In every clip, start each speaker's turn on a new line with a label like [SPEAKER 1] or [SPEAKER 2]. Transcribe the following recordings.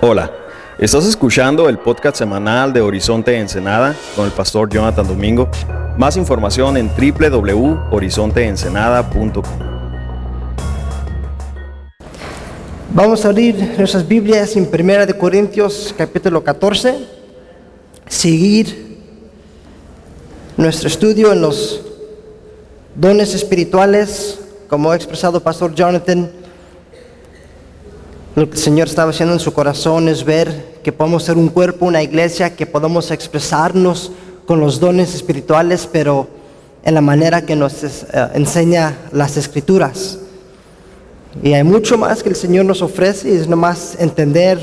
[SPEAKER 1] Hola, estás escuchando el podcast semanal de Horizonte Ensenada con el pastor Jonathan Domingo. Más información en www.horizonteensenada.com.
[SPEAKER 2] Vamos a abrir nuestras Biblias en 1 de Corintios capítulo 14. Seguir nuestro estudio en los dones espirituales, como ha expresado Pastor Jonathan. Lo que el Señor estaba haciendo en su corazón es ver que podemos ser un cuerpo, una iglesia, que podemos expresarnos con los dones espirituales, pero en la manera que nos eh, enseña las escrituras. Y hay mucho más que el Señor nos ofrece y es nomás entender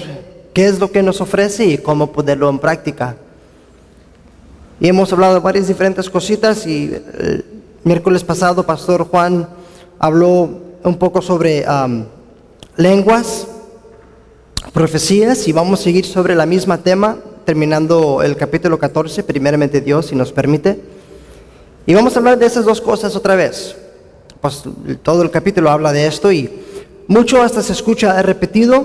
[SPEAKER 2] qué es lo que nos ofrece y cómo ponerlo en práctica. Y hemos hablado de varias diferentes cositas y el miércoles pasado Pastor Juan habló un poco sobre lenguas, profecías y vamos a seguir sobre la misma tema terminando el capítulo 14, primeramente Dios, si nos permite. Y vamos a hablar de esas dos cosas otra vez. Pues todo el capítulo habla de esto y mucho hasta se escucha repetido,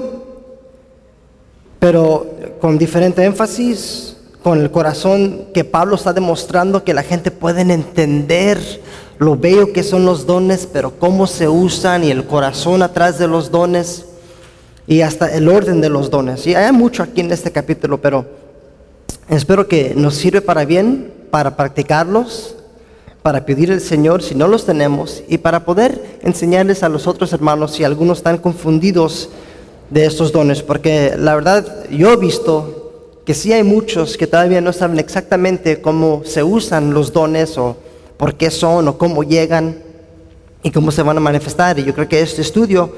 [SPEAKER 2] pero con diferente énfasis, con el corazón que Pablo está demostrando que la gente puede entender lo bello que son los dones, pero cómo se usan y el corazón atrás de los dones y hasta el orden de los dones. Y hay mucho aquí en este capítulo, pero Espero que nos sirva para bien, para practicarlos, para pedir al Señor si no los tenemos y para poder enseñarles a los otros hermanos si algunos están confundidos de estos dones. Porque la verdad yo he visto que sí hay muchos que todavía no saben exactamente cómo se usan los dones o por qué son o cómo llegan y cómo se van a manifestar. Y yo creo que este estudio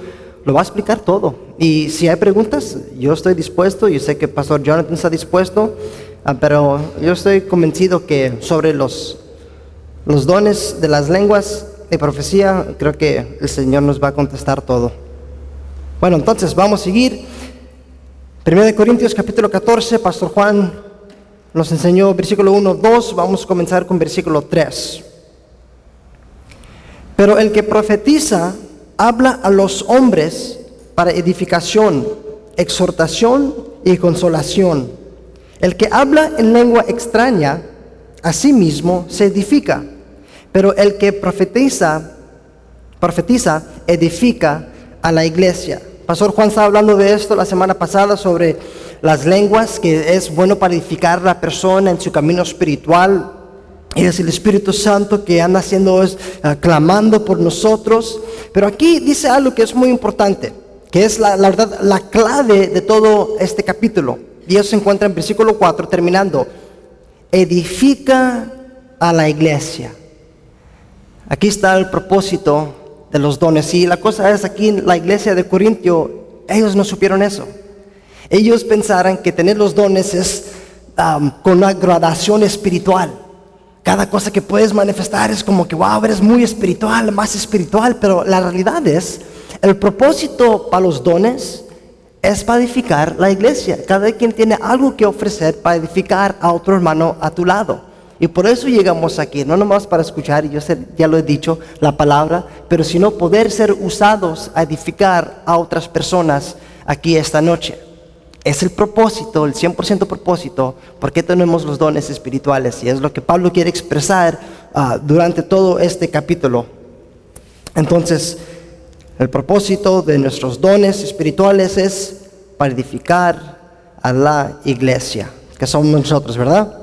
[SPEAKER 2] lo va a explicar todo. Y si hay preguntas, yo estoy dispuesto, yo sé que Pastor Jonathan está dispuesto Ah, pero yo estoy convencido que sobre los, los dones de las lenguas de profecía, creo que el Señor nos va a contestar todo. Bueno, entonces vamos a seguir. 1 Corintios capítulo 14, Pastor Juan nos enseñó versículo 1, 2, vamos a comenzar con versículo 3. Pero el que profetiza habla a los hombres para edificación, exhortación y consolación el que habla en lengua extraña, a sí mismo se edifica, pero el que profetiza, profetiza, edifica a la iglesia. Pastor Juan estaba hablando de esto la semana pasada sobre las lenguas, que es bueno para edificar a la persona en su camino espiritual. Y es el Espíritu Santo que anda haciendo, es, ah, clamando por nosotros. Pero aquí dice algo que es muy importante, que es la, verdad, la clave de todo este capítulo. Y eso se encuentra en versículo 4, terminando. Edifica a la iglesia. Aquí está el propósito de los dones. Y la cosa es, aquí en la iglesia de Corintio, ellos no supieron eso. Ellos pensaran que tener los dones es um, con una gradación espiritual. Cada cosa que puedes manifestar es como que, wow, eres muy espiritual, más espiritual. Pero la realidad es, el propósito para los dones es para edificar la iglesia. Cada quien tiene algo que ofrecer para edificar a otro hermano a tu lado. Y por eso llegamos aquí, no nomás para escuchar, yo ya lo he dicho, la palabra, pero sino poder ser usados a edificar a otras personas aquí esta noche. Es el propósito, el 100% propósito, porque tenemos los dones espirituales. Y es lo que Pablo quiere expresar ah, durante todo este capítulo. Entonces, el propósito de nuestros dones espirituales es para edificar a la iglesia, que somos nosotros, ¿verdad?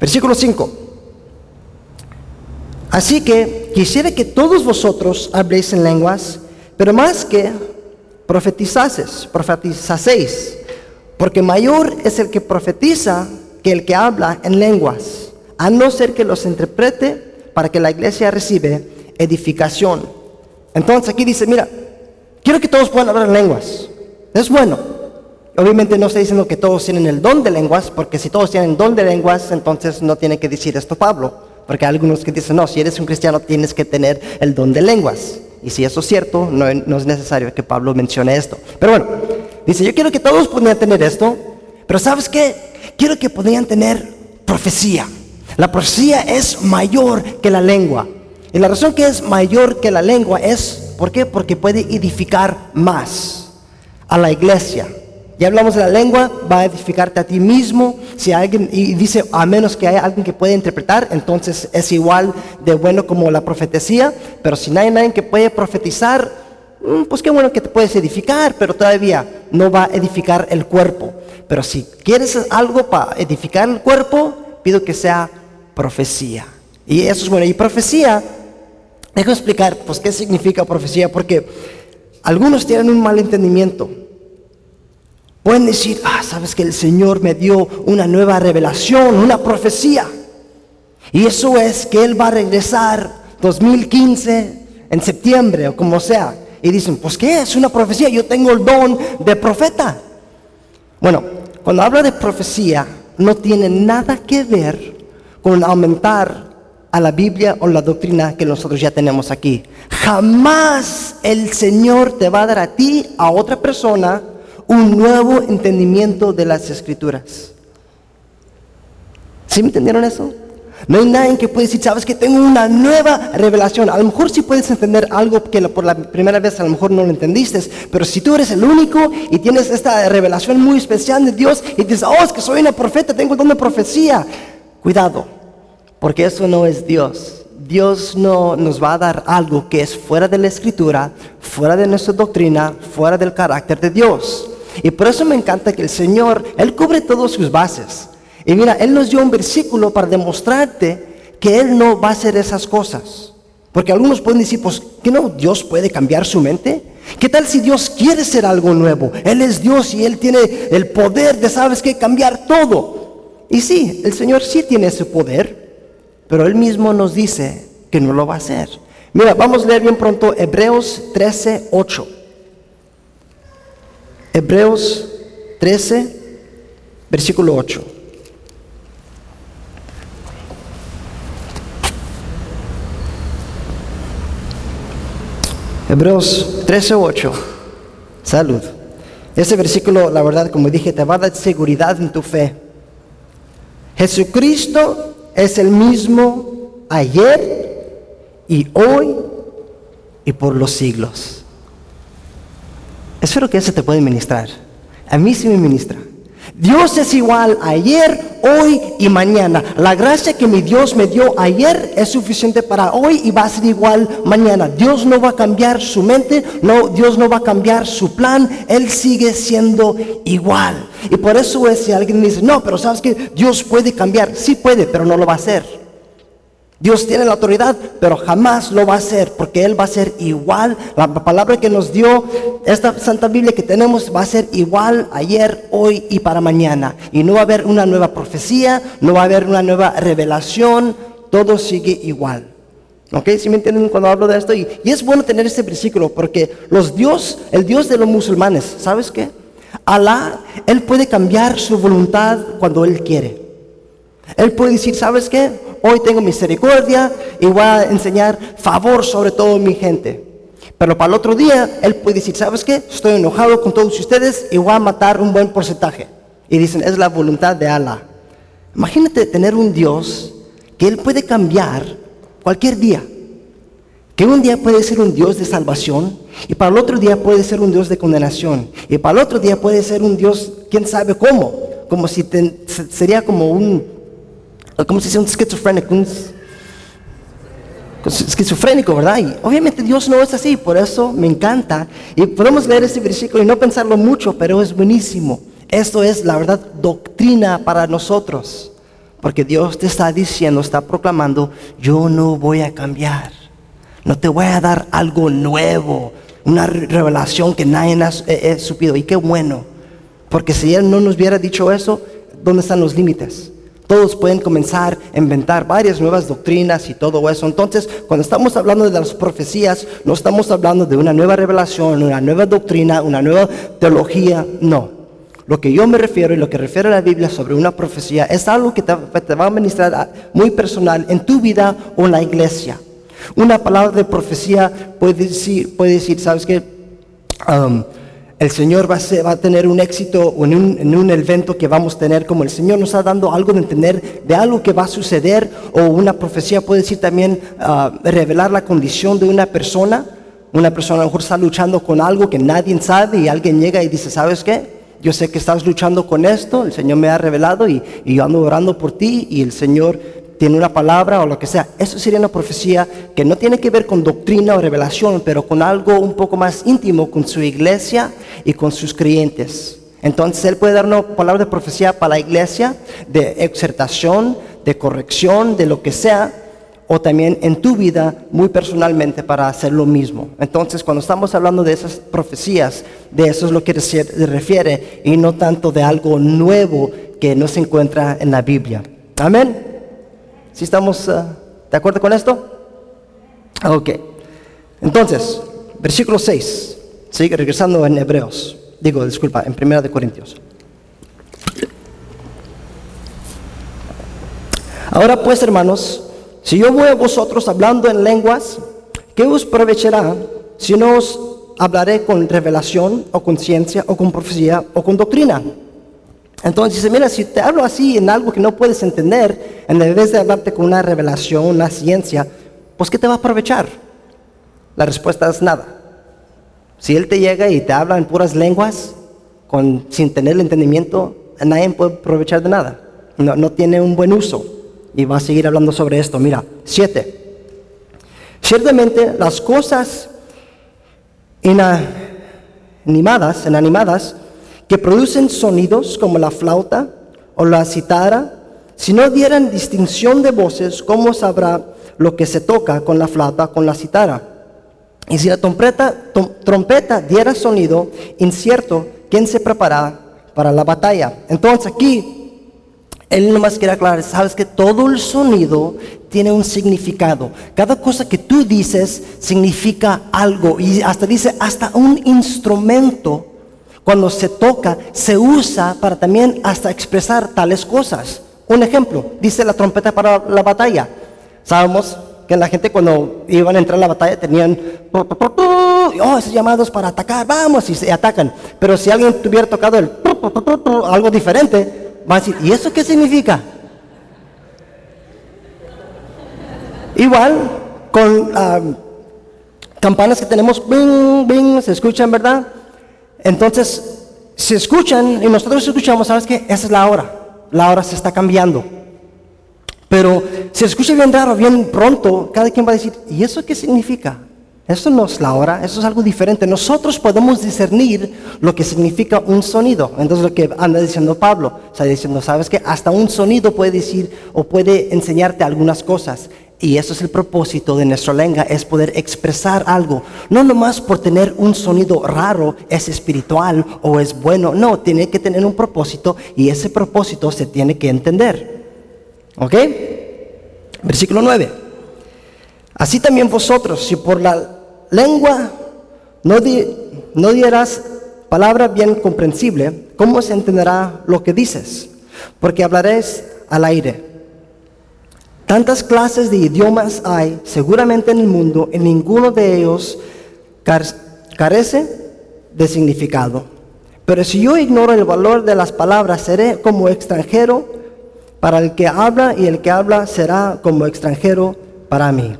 [SPEAKER 2] Versículo 5. Así que quisiera que todos vosotros habléis en lenguas, pero más que profetizases, profetizaseis, porque mayor es el que profetiza que el que habla en lenguas, a no ser que los interprete para que la iglesia recibe edificación. Entonces aquí dice, mira, quiero que todos puedan hablar lenguas. Es bueno. Obviamente no estoy diciendo que todos tienen el don de lenguas, porque si todos tienen don de lenguas, entonces no tiene que decir esto Pablo. Porque hay algunos que dicen, no, si eres un cristiano tienes que tener el don de lenguas. Y si eso es cierto, no, es necesario que Pablo mencione esto. Pero bueno, dice, yo quiero que todos pudieran tener esto, pero ¿sabes qué? Quiero que pudieran tener profecía. La profecía es mayor que la lengua. Y la razón que es mayor que la lengua es, ¿por qué? Porque puede edificar más a la iglesia. Ya hablamos de la lengua, va a edificarte a ti mismo. Si alguien, y dice, a menos que haya alguien que pueda interpretar, entonces es igual de bueno como la profetecía. Pero si no hay nadie que puede profetizar, mm, pues qué bueno que te puedes edificar, pero todavía no va a edificar el cuerpo. Pero si quieres algo para edificar el cuerpo, pido que sea profecía. Y eso es bueno. Y profecía, dejo explicar, pues qué significa profecía, porque algunos tienen un mal entendimiento. Pueden decir, ah, sabes que el Señor me dio una nueva revelación, una profecía. Y eso es que Él va a regresar 2015 en septiembre o como sea. Y dicen, pues ¿qué es una profecía? Yo tengo el don de profeta. Bueno, cuando habla de profecía, no tiene nada que ver con aumentar a la Biblia o la doctrina que nosotros ya tenemos aquí. Jamás el Señor te va a dar a ti, a otra persona, un nuevo entendimiento de las escrituras. ¿Sí me entendieron eso? No hay nadie que pueda decir, sabes que tengo una nueva revelación. A lo mejor sí puedes entender algo que por la primera vez a lo mejor no lo entendiste, pero si tú eres el único y tienes esta revelación muy especial de Dios y dices, oh, es que soy una profeta, tengo de profecía, cuidado, porque eso no es Dios. Dios no nos va a dar algo que es fuera de la escritura, fuera de nuestra doctrina, fuera del carácter de Dios. Y por eso me encanta que el Señor, Él cubre todas sus bases. Y mira, Él nos dio un versículo para demostrarte que Él no va a hacer esas cosas. Porque algunos pueden decir, pues, ¿qué no? ¿Dios puede cambiar su mente? ¿Qué tal si Dios quiere ser algo nuevo? Él es Dios y Él tiene el poder de, ¿sabes qué? Cambiar todo. Y sí, el Señor sí tiene ese poder, pero Él mismo nos dice que no lo va a hacer. Mira, vamos a leer bien pronto Hebreos 13, 8. Hebreos 13, versículo 8. Hebreos 13, 8. Salud. Ese versículo, la verdad, como dije, te va a dar seguridad en tu fe. Jesucristo es el mismo ayer y hoy y por los siglos. Espero que eso te pueda ministrar. A mí sí me ministra. Dios es igual ayer, hoy y mañana. La gracia que mi Dios me dio ayer es suficiente para hoy y va a ser igual mañana. Dios no va a cambiar su mente, no, Dios no va a cambiar su plan, Él sigue siendo igual. Y por eso es si alguien dice, no, pero sabes que Dios puede cambiar, sí puede, pero no lo va a hacer. Dios tiene la autoridad, pero jamás lo va a hacer, porque Él va a ser igual. La palabra que nos dio esta Santa Biblia que tenemos va a ser igual ayer, hoy y para mañana. Y no va a haber una nueva profecía, no va a haber una nueva revelación, todo sigue igual. ¿Ok? ¿Sí me entienden cuando hablo de esto? Y, y es bueno tener este versículo, porque los Dios, el Dios de los musulmanes, ¿sabes qué? Alá, Él puede cambiar su voluntad cuando Él quiere. Él puede decir, ¿sabes qué? Hoy tengo misericordia y voy a enseñar favor sobre todo mi gente. Pero para el otro día, él puede decir, ¿sabes qué? Estoy enojado con todos ustedes y voy a matar un buen porcentaje. Y dicen, es la voluntad de Allah. Imagínate tener un Dios que él puede cambiar cualquier día. Que un día puede ser un Dios de salvación y para el otro día puede ser un Dios de condenación. Y para el otro día puede ser un Dios, quién sabe cómo. Como si sería como un ¿Cómo se dice un esquizofrénico? Un esquizofrénico, ¿verdad? Y obviamente Dios no es así, por eso me encanta. Y podemos leer este versículo y no pensarlo mucho, pero es buenísimo. Esto es, la verdad, doctrina para nosotros. Porque Dios te está diciendo, está proclamando, yo no voy a cambiar. No te voy a dar algo nuevo, una revelación que nadie ha eh, supido. Y qué bueno. Porque si Él no nos hubiera dicho eso, ¿dónde están los límites? Todos pueden comenzar a inventar varias nuevas doctrinas y todo eso. Entonces, cuando estamos hablando de las profecías, no estamos hablando de una nueva revelación, una nueva doctrina, una nueva teología, no. Lo que yo me refiero y lo que refiere a la Biblia sobre una profecía es algo que te, va a ministrar muy personal en tu vida o en la iglesia. Una palabra de profecía puede decir, puede decir ¿sabes qué? Um, el Señor va a, tener un éxito en un, en un, evento que vamos a tener, como el Señor nos está dando algo de entender de algo que va a suceder, o una profecía puede decir también uh, revelar la condición de una persona. Una persona a lo mejor está luchando con algo que nadie sabe y alguien llega y dice, ¿sabes qué? Yo sé que estás luchando con esto, el Señor me ha revelado y yo ando orando por ti y el Señor tiene una palabra o lo que sea. Eso sería una profecía que no tiene que ver con doctrina o revelación, pero con algo un poco más íntimo con su iglesia y con sus creyentes. Entonces Él puede dar una palabra de profecía para la iglesia, de exhortación, de corrección, de lo que sea, o también en tu vida muy personalmente para hacer lo mismo. Entonces, cuando estamos hablando de esas profecías, de eso es lo que se refiere y no tanto de algo nuevo que no se encuentra en la Biblia. Amén. ¿Sí estamos uh, de acuerdo con esto? Ok. Entonces, versículo 6. Sigue regresando en Hebreos. Digo, disculpa, en Primera de Corintios. Ahora pues, hermanos, si yo voy a vosotros hablando en lenguas, ¿qué os aprovechará si no os hablaré con revelación o con ciencia o con profecía o con doctrina? Entonces dice, mira, si te hablo así en algo que no puedes entender, en vez de hablarte con una revelación, una ciencia, pues ¿qué te va a aprovechar? La respuesta es nada. Si Él te llega y te habla en puras lenguas, sin tener el entendimiento, nadie puede aprovechar de nada. No, no tiene un buen uso. Y va a seguir hablando sobre esto. Mira, siete. Ciertamente las cosas inanimadas, inanimadas que producen sonidos como la flauta o la citara, si no dieran distinción de voces, ¿cómo sabrá lo que se toca con la flauta, con la citara? Y si la trompeta, trompeta diera sonido incierto, ¿quién se prepara para la batalla? Entonces aquí, él nomás quiere aclarar, sabes que todo el sonido tiene un significado. Cada cosa que tú dices significa algo. Y hasta dice, hasta un instrumento cuando se toca, se usa para también hasta expresar tales cosas. Un ejemplo, dice la trompeta para la batalla. Sabemos que la gente cuando iban a entrar a la batalla tenían, oh, esos llamados para atacar, vamos, y se atacan. Pero si alguien tuviera tocado el algo diferente, va a decir, ¿y eso qué significa? Igual, con ah, campanas que tenemos, bing, bing, se escuchan, ¿verdad? Entonces, si escuchan y nosotros escuchamos, ¿sabes qué? Esa es la hora. La hora se está cambiando. Pero si escucha bien raro, bien pronto, cada quien va a decir, ¿y eso qué significa? Eso no es la hora, eso es algo diferente. Nosotros podemos discernir lo que significa un sonido. Entonces lo que anda diciendo Pablo, está diciendo, sabes que hasta un sonido puede decir o puede enseñarte algunas cosas. Y eso es el propósito de nuestra lengua, es poder expresar algo. No nomás por tener un sonido raro es espiritual o es bueno. No, tiene que tener un propósito y ese propósito se tiene que entender. ¿Ok? Versículo 9. Así también vosotros, si por la lengua no, no dieras palabra bien comprensible, ¿cómo se entenderá lo que dices? Porque hablaréis al aire. Tantas clases de idiomas hay seguramente en el mundo y ninguno de ellos carece de significado. Pero si yo ignoro el valor de las palabras, seré como extranjero para el que habla y el que habla será como extranjero para mí.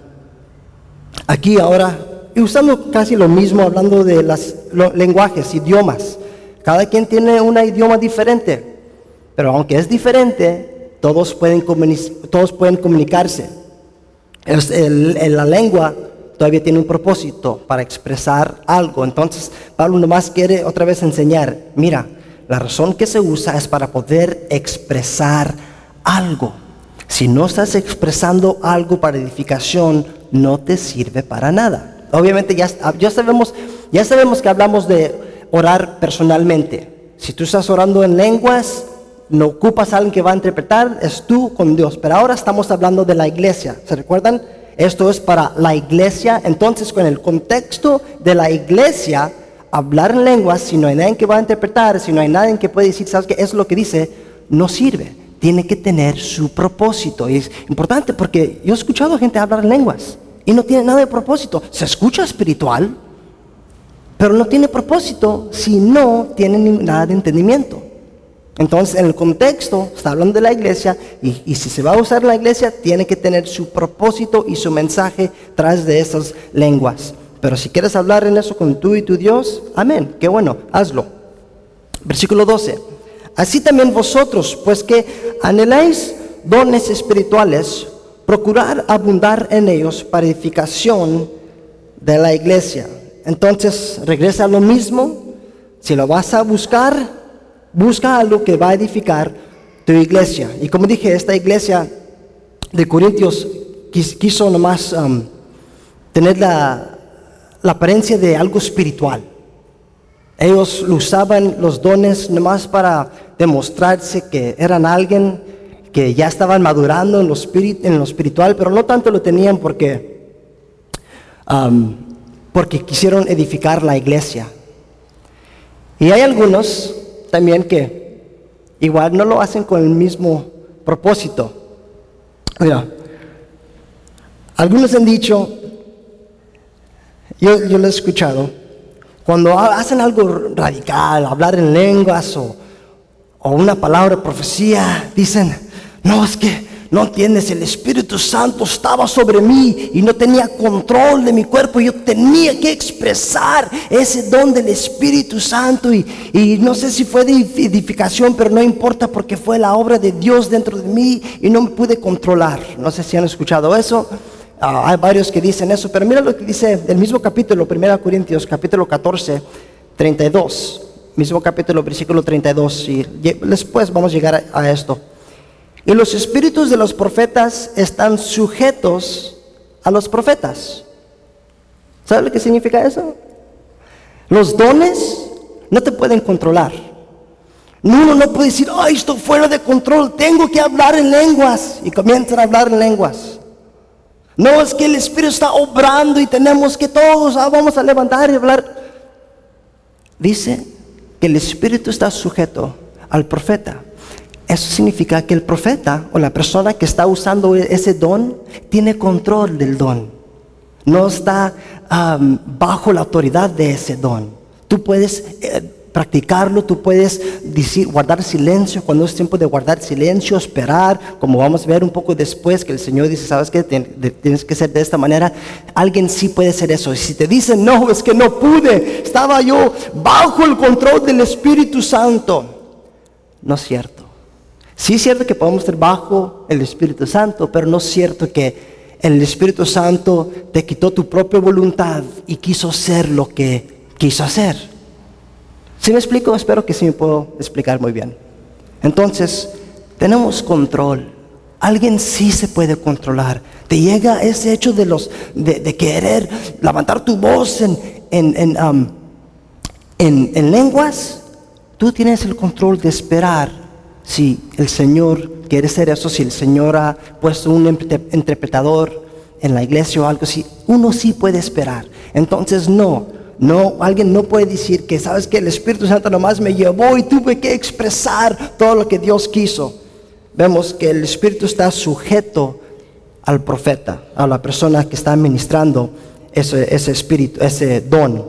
[SPEAKER 2] Aquí ahora, y usando casi lo mismo, hablando de los lenguajes, idiomas. Cada quien tiene un idioma diferente, pero aunque es diferente, todos pueden, todos pueden comunicarse. La lengua todavía tiene un propósito para expresar algo. Entonces, Pablo nomás quiere otra vez enseñar, mira, la razón que se usa es para poder expresar algo. Si no estás expresando algo para edificación, no te sirve para nada. Obviamente ya, ya, sabemos, ya sabemos que hablamos de orar personalmente. Si tú estás orando en lenguas, no ocupas a alguien que va a interpretar, es tú con Dios. Pero ahora estamos hablando de la iglesia. ¿Se recuerdan? Esto es para la iglesia. Entonces, con el contexto de la iglesia, hablar en lenguas, si no hay nadie que va a interpretar, si no hay nadie que puede decir, ¿sabes qué? Es lo que dice, no sirve. Tiene que tener su propósito. Y es importante porque yo he escuchado a gente hablar en lenguas y no tiene nada de propósito. Se escucha espiritual, pero no tiene propósito si no tiene nada de entendimiento. Entonces, en el contexto, está hablando de la iglesia, y, si se va a usar la iglesia, tiene que tener su propósito y su mensaje tras de esas lenguas. Pero si quieres hablar en eso con tú y tu Dios, amén, qué bueno, hazlo. Versículo 12. Así también vosotros, pues que anheláis dones espirituales, procurar abundar en ellos para edificación de la iglesia. Entonces regresa a lo mismo. Si lo vas a buscar, busca algo que va a edificar tu iglesia. Y como dije, esta iglesia de Corintios quiso nomás tener la, apariencia de algo espiritual. Ellos usaban los dones nomás para demostrarse que eran alguien que ya estaban madurando en lo, espiritual, pero no tanto lo tenían porque, porque quisieron edificar la iglesia. Y hay algunos también que igual no lo hacen con el mismo propósito. Mira, algunos han dicho, yo, yo lo he escuchado, cuando hacen algo radical, hablar en lenguas o, o una palabra profecía, dicen, no, es que no entiendes, el Espíritu Santo estaba sobre mí y no tenía control de mi cuerpo. Yo tenía que expresar ese don del Espíritu Santo y, y, no sé si fue de edificación, pero no importa porque fue la obra de Dios dentro de mí y no me pude controlar. No sé si han escuchado eso. Ah, hay varios que dicen eso, pero mira lo que dice el mismo capítulo, 1 Corintios, capítulo 14, 32. Mismo capítulo, versículo 32. Y después vamos a llegar a esto. Y los espíritus de los profetas están sujetos a los profetas. ¿Sabe lo que significa eso? Los dones no te pueden controlar. Uno no puede decir, ay, estoy fuera de control, tengo que hablar en lenguas. Y comienzan a hablar en lenguas. No es que el Espíritu está obrando y tenemos que todos ah, vamos a levantar y hablar. Dice que el Espíritu está sujeto al profeta. Eso significa que el profeta o la persona que está usando ese don tiene control del don. No está bajo la autoridad de ese don. Tú puedes eh, practicarlo, tú puedes decir, guardar silencio cuando es tiempo de guardar silencio, esperar, como vamos a ver un poco después que el Señor dice, sabes que tienes que ser de esta manera. Alguien sí puede hacer eso. Y si te dicen, no, es que no pude, estaba yo bajo el control del Espíritu Santo. No es cierto. Sí es cierto que podemos estar bajo el Espíritu Santo, pero no es cierto que el Espíritu Santo te quitó tu propia voluntad y quiso hacer lo que quiso hacer. ¿Sí me explico? Espero que sí me puedo explicar muy bien. Entonces, tenemos control. Alguien sí se puede controlar. Te llega ese hecho de, los, de, querer levantar tu voz en, um, en, en lenguas. Tú tienes el control de esperar si el Señor quiere ser eso, si el Señor ha puesto un interpretador en la iglesia o algo así, uno sí puede esperar. Entonces no, no, alguien no puede decir que, sabes que el Espíritu Santo nomás me llevó y tuve que expresar todo lo que Dios quiso. Vemos que el Espíritu está sujeto al profeta, a la persona que está administrando ese, ese espíritu, ese don.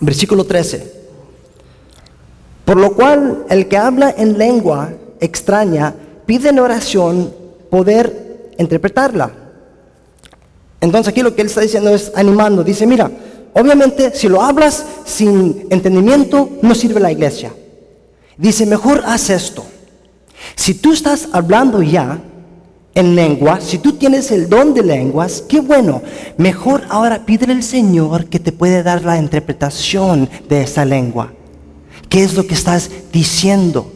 [SPEAKER 2] Versículo 13. Por lo cual el que habla en lengua extraña pide en oración poder interpretarla. Entonces aquí lo que él está diciendo es animando. Dice, mira, obviamente si lo hablas sin entendimiento no sirve la iglesia. Dice, mejor haz esto. Si tú estás hablando ya en lengua, si tú tienes el don de lenguas, qué bueno. Mejor ahora pídele al Señor que te puede dar la interpretación de esa lengua. ¿Qué es lo que estás diciendo?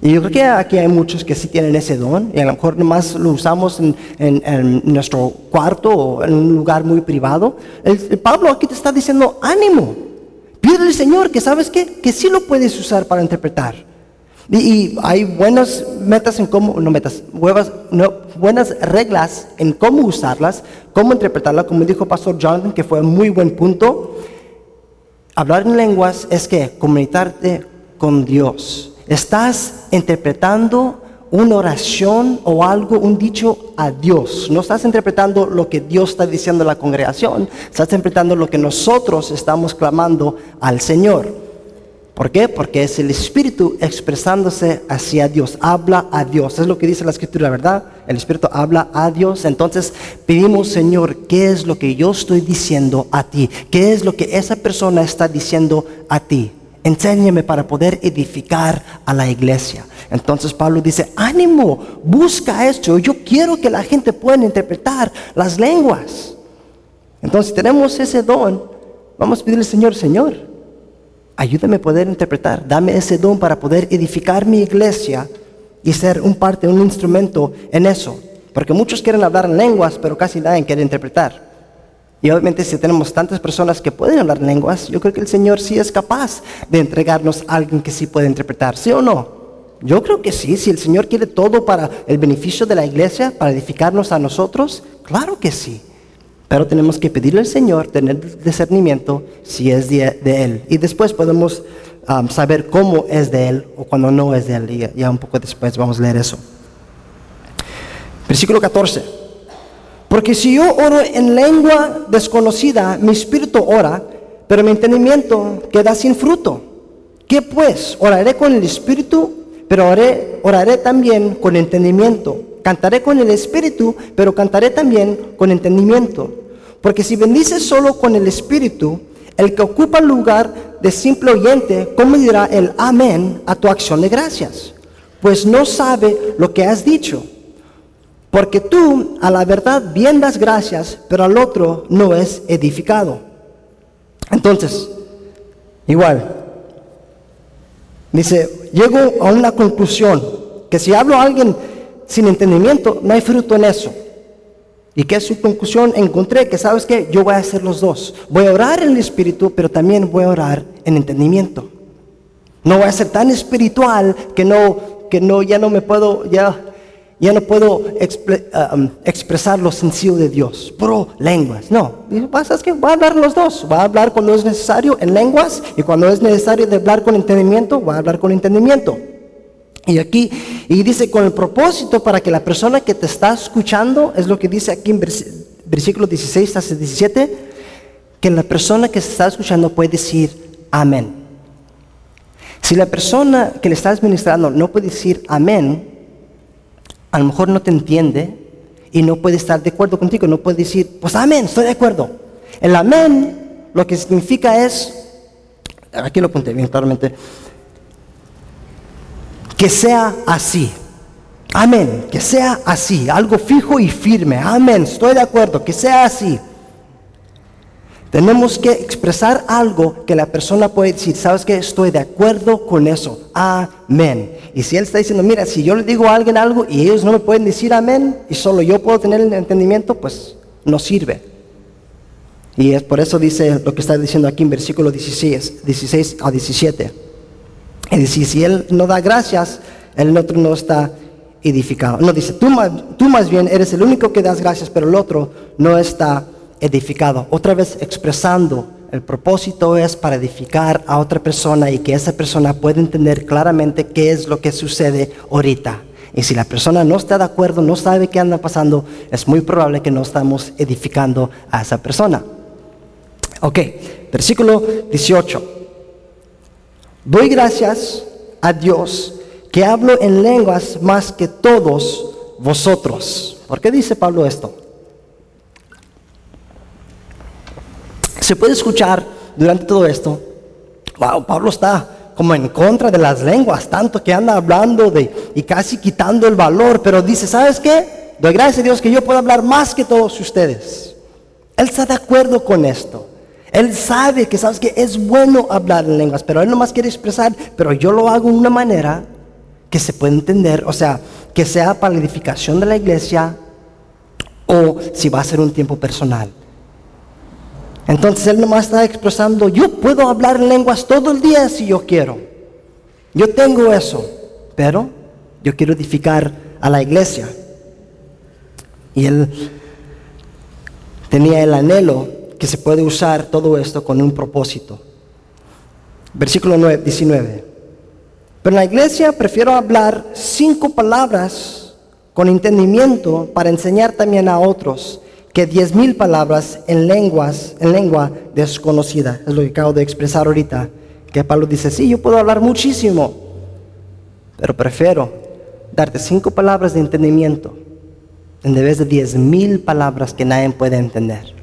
[SPEAKER 2] Y yo creo que aquí hay muchos que sí tienen ese don y a lo mejor nomás lo usamos en, nuestro cuarto o en un lugar muy privado. El, Pablo aquí te está diciendo, ánimo, pídele al Señor que sabes qué, que sí lo puedes usar para interpretar. Y, hay buenas metas en cómo, no metas, no, buenas reglas en cómo usarlas, cómo interpretarlas, como dijo Pastor Jonathan, que fue un muy buen punto. Hablar en lenguas es que comunicarte con Dios. Estás interpretando una oración o algo, un dicho a Dios. No estás interpretando lo que Dios está diciendo a la congregación, estás interpretando lo que nosotros estamos clamando al Señor. ¿Por qué? Porque es el Espíritu expresándose hacia Dios, habla a Dios. Es lo que dice la Escritura, ¿verdad? El Espíritu habla a Dios. Entonces pedimos, Señor, ¿qué es lo que yo estoy diciendo a ti? ¿Qué es lo que esa persona está diciendo a ti? Enséñame para poder edificar a la iglesia. Entonces Pablo dice, ánimo, busca esto. Yo quiero que la gente pueda interpretar las lenguas. Entonces tenemos ese don. Vamos a pedirle Señor, Señor, ayúdame a poder interpretar. Dame ese don para poder edificar mi iglesia y ser un parte, un instrumento en eso. Porque muchos quieren hablar en lenguas, pero casi nadie quiere interpretar. Y obviamente si tenemos tantas personas que pueden hablar lenguas, yo creo que el Señor sí es capaz de entregarnos a alguien que sí puede interpretar, ¿sí o no? Yo creo que sí, si el Señor quiere todo para el beneficio de la iglesia, para edificarnos a nosotros, claro que sí. Pero tenemos que pedirle al Señor tener discernimiento si es de, Él. Y después podemos um, saber cómo es de Él o cuando no es de Él. Y ya un poco después vamos a leer eso. Versículo 14. Porque si yo oro en lengua desconocida, mi espíritu ora, pero mi entendimiento queda sin fruto. ¿Qué pues? Oraré con el espíritu, pero oraré, oraré también con entendimiento. Cantaré con el espíritu, pero cantaré también con entendimiento. Porque si bendices solo con el espíritu, el que ocupa el lugar de simple oyente, ¿cómo dirá el amén a tu acción de gracias? Pues no sabe lo que has dicho. Porque tú a la verdad bien das gracias, pero al otro no es edificado. Entonces, igual, dice, llego a una conclusión, que si hablo a alguien sin entendimiento, no hay fruto en eso. ¿Y qué es su conclusión? Encontré que, ¿sabes qué? Yo voy a hacer los dos. Voy a orar en el espíritu, pero también voy a orar en entendimiento. No voy a ser tan espiritual que no, que no, ya no me puedo, ya ya no puedo ah, um, expresar lo sencillo de Dios, pro lenguas. No, pasa que va a hablar los dos. Va a hablar cuando es necesario en lenguas y cuando es necesario de hablar con entendimiento, va a hablar con entendimiento. Y aquí, y dice con el propósito para que la persona que te está escuchando, es lo que dice aquí en versículo 16 hasta 17, que la persona que se está escuchando puede decir amén. Si la persona que le estás ministrando no puede decir amén, a lo mejor no te entiende y no puede estar de acuerdo contigo, no puede decir, pues amén, estoy de acuerdo. El amén lo que significa es, aquí lo apunté bien claramente, que sea así. Amén, que sea así, algo fijo y firme. Amén, estoy de acuerdo, que sea así. Tenemos que expresar algo que la persona puede decir, ¿sabes que Estoy de acuerdo con eso. Amén. Y si él está diciendo, mira, si yo le digo a alguien algo y ellos no me pueden decir amén y solo yo puedo tener el entendimiento, pues no sirve. Y es por eso dice lo que está diciendo aquí en versículo 16, 16 a 17. Y dice, si él no da gracias, el otro no está edificado. No, dice, tú tú más bien eres el único que das gracias, pero el otro no está edificado. Otra vez expresando, el propósito es para edificar a otra persona y que esa persona pueda entender claramente qué es lo que sucede ahorita. Y si la persona no está de acuerdo, no sabe qué anda pasando, es muy probable que no estamos edificando a esa persona. Ok, versículo 18. Doy gracias a Dios que hablo en lenguas más que todos vosotros. ¿Por qué dice Pablo esto? Se puede escuchar durante todo esto, wow, Pablo está como en contra de las lenguas, tanto que anda hablando de y casi quitando el valor, pero dice, ¿sabes qué? Doy gracias a Dios que yo puedo hablar más que todos ustedes. Él está de acuerdo con esto. Él sabe que, ¿sabes que Es bueno hablar en lenguas, pero él nomás quiere expresar, pero yo lo hago de una manera que se puede entender, o sea, que sea para la edificación de la iglesia o si va a ser un tiempo personal. Entonces él nomás está expresando, yo puedo hablar en lenguas todo el día si yo quiero. Yo tengo eso, pero yo quiero edificar a la iglesia. Y él tenía el anhelo que se puede usar todo esto con un propósito. Versículo 9, 19. Pero en la iglesia prefiero hablar cinco palabras con entendimiento para enseñar también a otros que diez mil palabras en lenguas, en lengua desconocida. Es lo que acabo de expresar ahorita. Que Pablo dice, sí, yo puedo hablar muchísimo, pero prefiero darte cinco palabras de entendimiento en vez de diez mil palabras que nadie puede entender.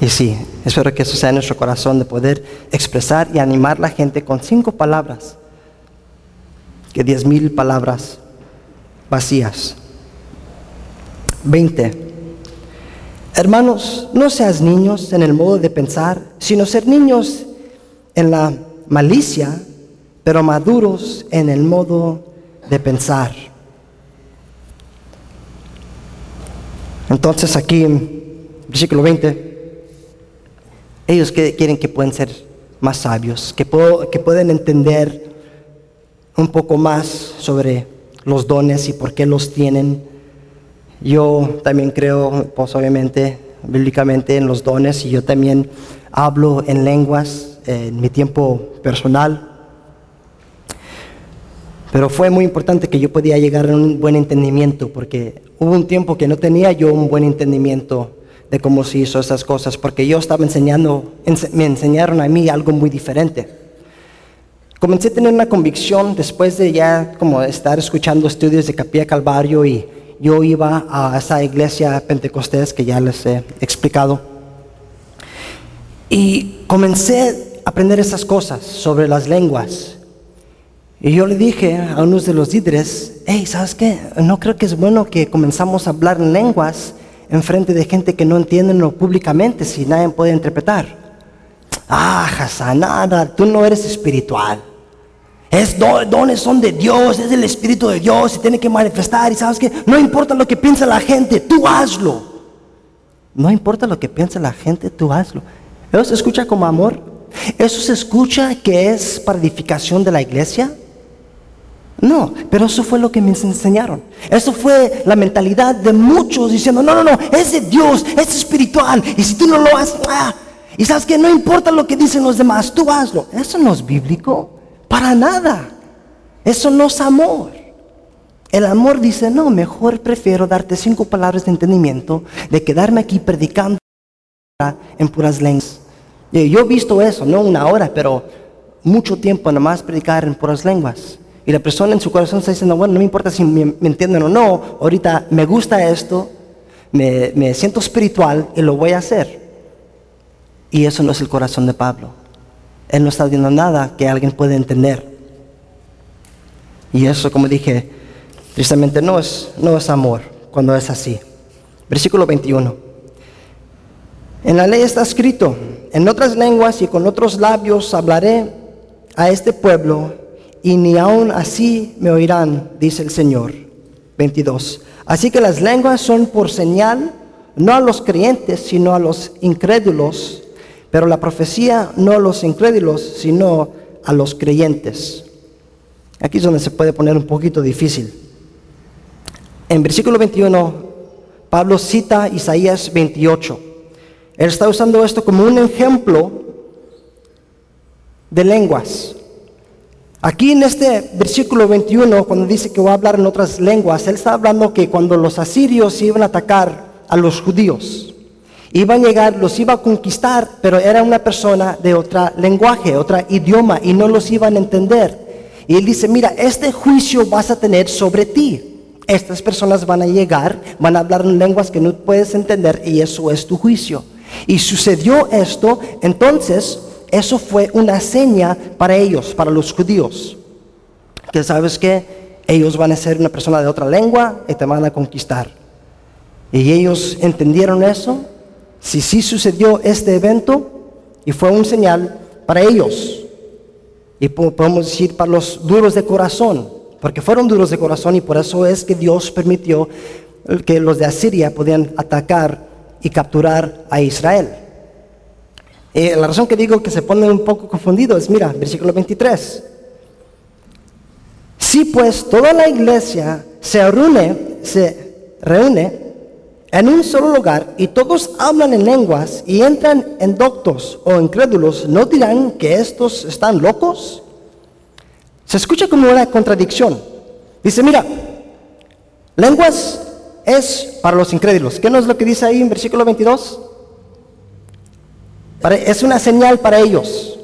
[SPEAKER 2] Y sí, espero que eso sea en nuestro corazón de poder expresar y animar a la gente con cinco palabras, que diez mil palabras vacías. 20. Hermanos, no seas niños en el modo de pensar, sino ser niños en la malicia, pero maduros en el modo de pensar. Entonces aquí, versículo 20, ellos quieren que pueden ser más sabios, que, que pueden entender un poco más sobre los dones y por qué los tienen. Yo también creo, pues obviamente, bíblicamente en los dones y yo también hablo en lenguas en mi tiempo personal. Pero fue muy importante que yo podía llegar a un buen entendimiento, porque hubo un tiempo que no tenía yo un buen entendimiento de cómo se hizo esas cosas, porque yo estaba enseñando, me enseñaron a mí algo muy diferente. Comencé a tener una convicción después de ya como estar escuchando estudios de Capilla Calvario y yo iba a esa iglesia pentecostés que ya les he explicado. Y comencé a aprender esas cosas sobre las lenguas. Y yo le dije a unos de los líderes, hey, ¿sabes qué? No creo que es bueno que comenzamos a hablar en lenguas en frente de gente que no entiende públicamente si nadie puede interpretar. Ah, Hassan, nada, tú no eres espiritual. Es dones son de Dios, es el Espíritu de Dios y tiene que manifestar. Y sabes que no importa lo que piensa la gente, tú hazlo. No importa lo que piensa la gente, tú hazlo. ¿Eso se escucha como amor? ¿Eso se escucha que es para edificación de la iglesia? No, pero eso fue lo que me enseñaron. Eso fue la mentalidad de muchos diciendo, no, no, no, es de Dios, es espiritual. Y si tú no lo haces, ah, y sabes que no importa lo que dicen los demás, tú hazlo. Eso no es bíblico, para nada. Eso no es amor. El amor dice, no, mejor prefiero darte cinco palabras de entendimiento de quedarme aquí predicando en puras lenguas. Yo he visto eso, no una hora, pero mucho tiempo nomás predicar en puras lenguas. Y la persona en su corazón está diciendo, bueno, no me importa si me, entienden o no, ahorita me gusta esto, me, me siento espiritual y lo voy a hacer. Y eso no es el corazón de Pablo. Él no está diciendo nada que alguien pueda entender. Y eso, como dije, tristemente no es, no es amor cuando es así. Versículo 21. En la ley está escrito, en otras lenguas y con otros labios hablaré a este pueblo y ni aun así me oirán, dice el Señor. 22. Así que las lenguas son por señal, no a los creyentes, sino a los incrédulos, pero la profecía no a los incrédulos, sino a los creyentes. Aquí es donde se puede poner un poquito difícil. En versículo 21, Pablo cita Isaías 28. Él está usando esto como un ejemplo de lenguas. Aquí en este versículo 21, cuando dice que va a hablar en otras lenguas, él está hablando que cuando los asirios iban a atacar a los judíos, iban a llegar, los iba a conquistar, pero era una persona de otro lenguaje, otro idioma, y no los iban a entender. Y él dice, mira, este juicio vas a tener sobre ti. Estas personas van a llegar, van a hablar en lenguas que no puedes entender, y eso es tu juicio. Y sucedió esto, entonces eso fue una seña para ellos, para los judíos. Que sabes que ellos van a ser una persona de otra lengua y te van a conquistar. Y ellos entendieron eso. Si sí sucedió este evento y fue un señal para ellos. Y podemos decir para los duros de corazón, porque fueron duros de corazón y por eso es que Dios permitió que los de Asiria podían atacar y capturar a Israel. Eh, la razón que digo que se pone un poco confundido es, mira, versículo 23. Si pues toda la iglesia se reúne, se reúne en un solo lugar y todos hablan en lenguas y entran en doctos o incrédulos, ¿no dirán que estos están locos? Se escucha como una contradicción. Dice, mira, lenguas es para los incrédulos. ¿Qué no es lo que dice ahí en versículo 22? Es una señal para ellos.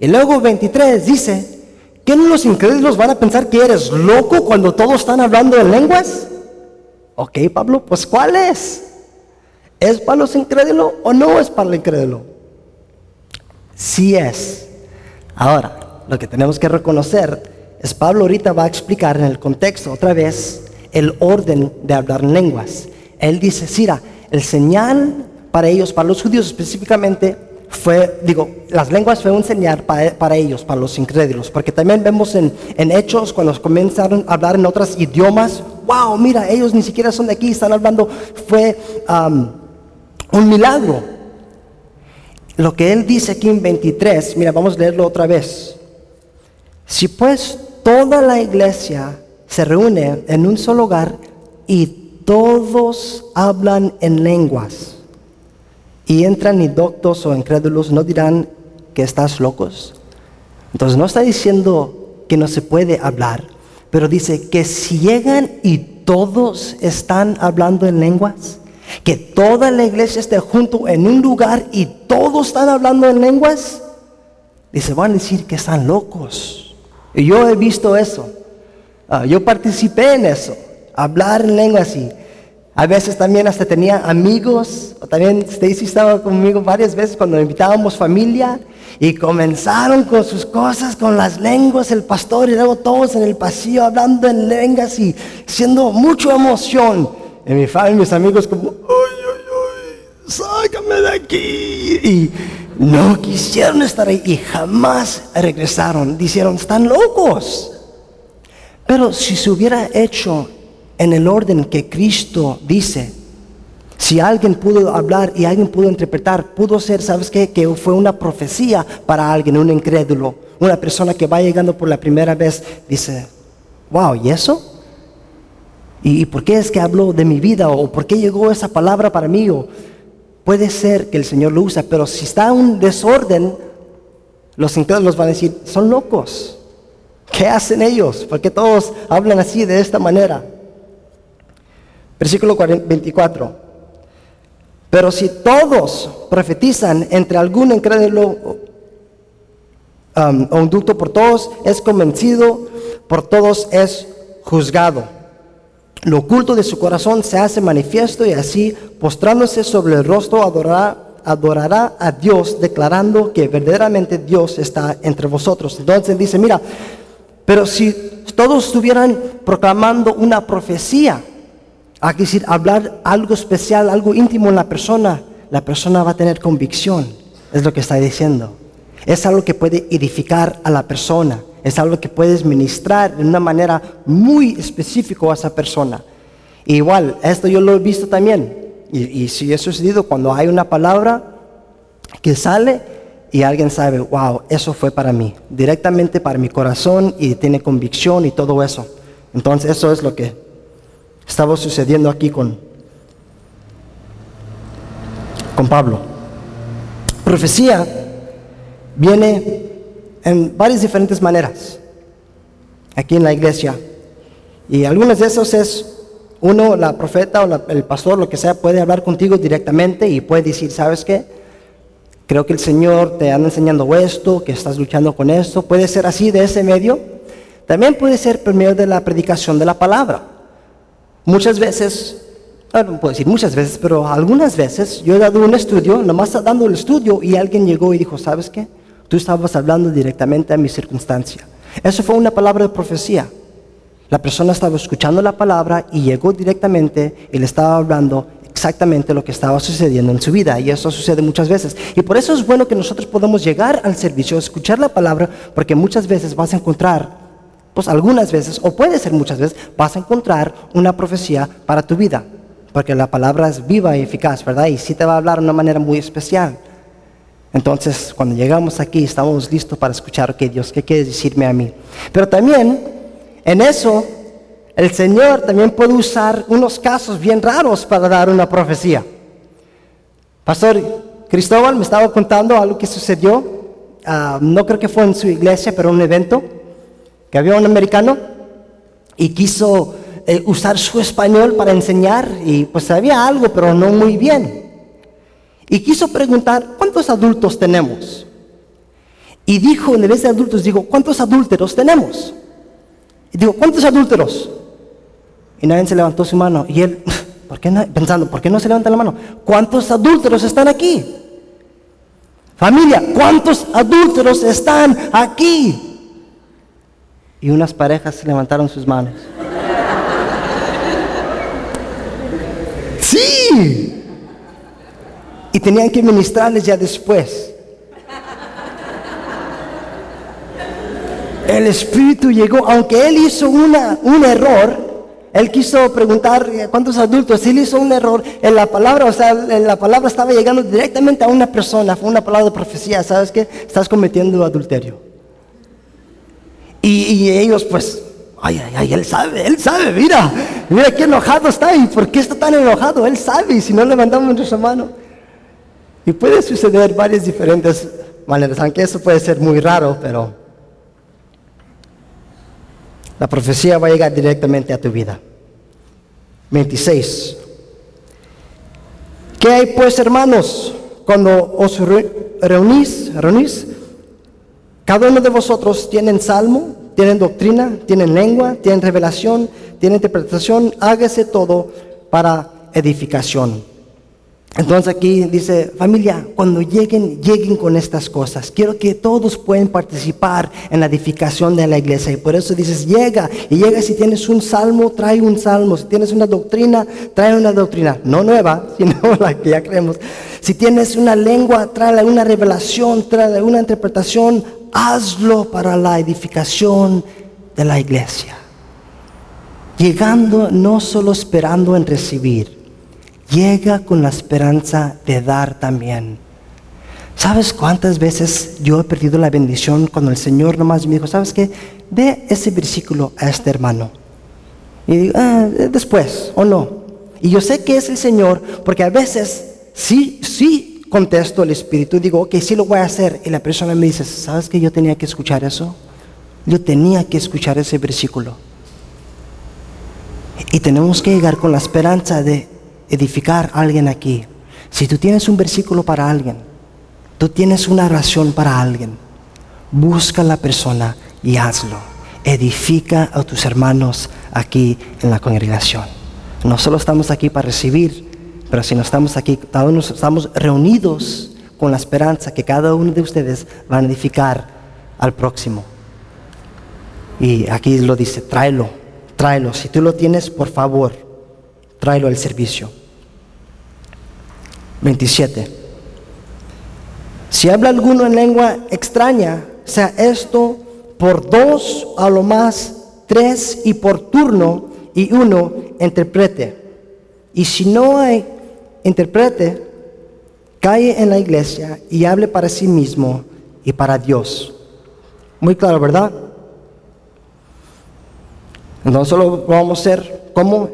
[SPEAKER 2] Y luego 23 dice, ¿qué los incrédulos van a pensar que eres loco cuando todos están hablando en lenguas? Ok, Pablo, pues ¿cuál es? ¿Es para los incrédulos o no es para el incrédulo? Sí es. Ahora, lo que tenemos que reconocer es Pablo ahorita va a explicar en el contexto otra vez el orden de hablar lenguas. Él dice, Sira, el señal para ellos, para los judíos específicamente, fue, digo, las lenguas fue un señal para, ellos, para los incrédulos, porque también vemos en, Hechos cuando comenzaron a hablar en otros idiomas, wow, mira, ellos ni siquiera son de aquí, están hablando, fue un milagro. Lo que él dice aquí en 23, mira, vamos a leerlo otra vez. Si pues toda la iglesia se reúne en un solo hogar y todos hablan en lenguas, y entran indoctos o incrédulos, no dirán que estás locos. Entonces no está diciendo que no se puede hablar, pero dice que si llegan y todos están hablando en lenguas, que toda la iglesia esté junto en un lugar y todos están hablando en lenguas, dice, van a decir que están locos. Y yo he visto eso. Ah, yo participé en eso, hablar en lenguas y a veces también hasta tenía amigos, o también Stacy estaba conmigo varias veces cuando invitábamos familia y comenzaron con sus cosas, con las lenguas, el pastor y luego todos en el pasillo hablando en lenguas y siendo mucha emoción. En mi familia, mis amigos como, ¡ay, ay, ay! ¡Sácame de aquí! Y no quisieron estar ahí y jamás regresaron. Dijeron, están locos. Pero si se hubiera hecho en el orden que Cristo dice. Si alguien pudo hablar y alguien pudo interpretar, pudo ser, ¿sabes qué? Que fue una profecía para alguien, un incrédulo, una persona que va llegando por la primera vez, dice, wow, ¿y eso? ¿Y por qué es que habló de mi vida? ¿O por qué llegó esa palabra para mí? Puede ser que el Señor lo usa, pero si está un desorden, los incrédulos van a decir, son locos. ¿Qué hacen ellos? ¿Por qué todos hablan así de esta manera? Versículo 24. Pero si todos profetizan entre algún incrédulo um, o un ducto por todos es convencido, por todos es juzgado. Lo oculto de su corazón se hace manifiesto y así, postrándose sobre el rostro, adorará, adorará a Dios, declarando que verdaderamente Dios está entre vosotros. Entonces dice, mira, pero si todos estuvieran proclamando una profecía, hay que decir, hablar algo especial, algo íntimo en la persona, la persona va a tener convicción, es lo que está diciendo. Es algo que puede edificar a la persona, es algo que puedes ministrar de una manera muy específica a esa persona. igual, esto yo lo he visto también, y, si ha sucedido cuando hay una palabra que sale y alguien sabe, wow, eso fue para mí, directamente para mi corazón y tiene convicción y todo eso. Entonces eso es lo que estaba sucediendo aquí con, con Pablo. Profecía viene en varias diferentes maneras aquí en la iglesia. Y algunos de esos es, uno, la profeta o el pastor, lo que sea, puede hablar contigo directamente y puede decir, ¿sabes qué? Creo que el Señor te anda enseñando esto, que estás luchando con esto. Puede ser así de ese medio. También puede ser por medio de la predicación de la palabra. Muchas veces, ah, no puedo decir muchas veces, pero algunas veces yo he dado un estudio, nomás dando el estudio y alguien llegó y dijo, ¿sabes qué? Tú estabas hablando directamente a mi circunstancia. Eso fue una palabra de profecía. La persona estaba escuchando la palabra y llegó directamente y le estaba hablando exactamente lo que estaba sucediendo en su vida. Y eso sucede muchas veces. Y por eso es bueno que nosotros podamos llegar al servicio, escuchar la palabra, porque muchas veces vas a encontrar pues algunas veces, o puede ser muchas veces, vas a encontrar una profecía para tu vida. Porque la palabra es viva y eficaz, ¿verdad? Y sí te va a hablar de una manera muy especial. Entonces, cuando llegamos aquí, estamos listos para escuchar, ok, Dios, ¿qué quieres decirme a mí? Pero también, en eso, el Señor también puede usar unos casos bien raros para dar una profecía. Pastor Cristóbal me estaba contando algo que sucedió, ah, no creo que fue en su iglesia, pero un evento que había un americano y quiso eh, usar su español para enseñar y pues sabía algo, pero no muy bien. Y quiso preguntar, ¿cuántos adultos tenemos? Y dijo, en vez de adultos, digo, ¿cuántos adúlteros tenemos? Y digo, ¿cuántos adúlteros? Y nadie se levantó su mano. Y él, ¿por qué no, pensando, ¿por qué no se levanta la mano? ¿Cuántos adúlteros están aquí? Familia, ¿cuántos adúlteros están aquí? Y unas parejas levantaron sus manos. Sí. Y tenían que ministrarles ya después. El Espíritu llegó, aunque él hizo una, un error, él quiso preguntar cuántos adultos, él hizo un error en la palabra, o sea, la palabra estaba llegando directamente a una persona, fue una palabra de profecía, ¿sabes qué? Estás cometiendo adulterio. Y, ellos pues, ay, ay, ay, él sabe, él sabe, mira, mira qué enojado está y por qué está tan enojado, él sabe, y si no levantamos nuestra mano. Y puede suceder varias diferentes maneras, aunque eso puede ser muy raro, pero la profecía va a llegar directamente a tu vida. 26. ¿Qué hay pues, hermanos, cuando os reunís, reunís? Cada uno de vosotros tienen salmo, tienen doctrina, tienen lengua, tienen revelación, tienen interpretación. Hágase todo para edificación. Entonces aquí dice, familia, cuando lleguen, lleguen con estas cosas. Quiero que todos puedan participar en la edificación de la iglesia. Y por eso dices, llega. Y llega si tienes un salmo, trae un salmo. Si tienes una doctrina, trae una doctrina. No nueva, sino la que ya creemos. Si tienes una lengua, trae una revelación, trae una interpretación. Hazlo para la edificación de la iglesia. Llegando, no solo esperando en recibir llega con la esperanza de dar también. ¿Sabes cuántas veces yo he perdido la bendición cuando el Señor nomás me dijo, ¿sabes qué? Ve ese versículo a este hermano. Y digo, ah, después, o no. Y yo sé que es el Señor, porque a veces sí, sí contesto el Espíritu, digo, ok, sí lo voy a hacer. Y la persona me dice, ¿sabes que yo tenía que escuchar eso? Yo tenía que escuchar ese versículo. Y tenemos que llegar con la esperanza de, edificar a alguien aquí. Si tú tienes un versículo para alguien, tú tienes una oración para alguien, busca a la persona y hazlo. Edifica a tus hermanos aquí en la congregación. No solo estamos aquí para recibir, pero si no estamos aquí, todos estamos reunidos con la esperanza que cada uno de ustedes va a edificar al próximo. Y aquí lo dice, tráelo, tráelo. Si tú lo tienes, por favor, tráelo al servicio. 27. Si habla alguno en lengua extraña, sea esto por dos, a lo más tres y por turno, y uno interprete. Y si no hay interprete, cae en la iglesia y hable para sí mismo y para Dios. Muy claro, ¿verdad? Entonces solo vamos a ser como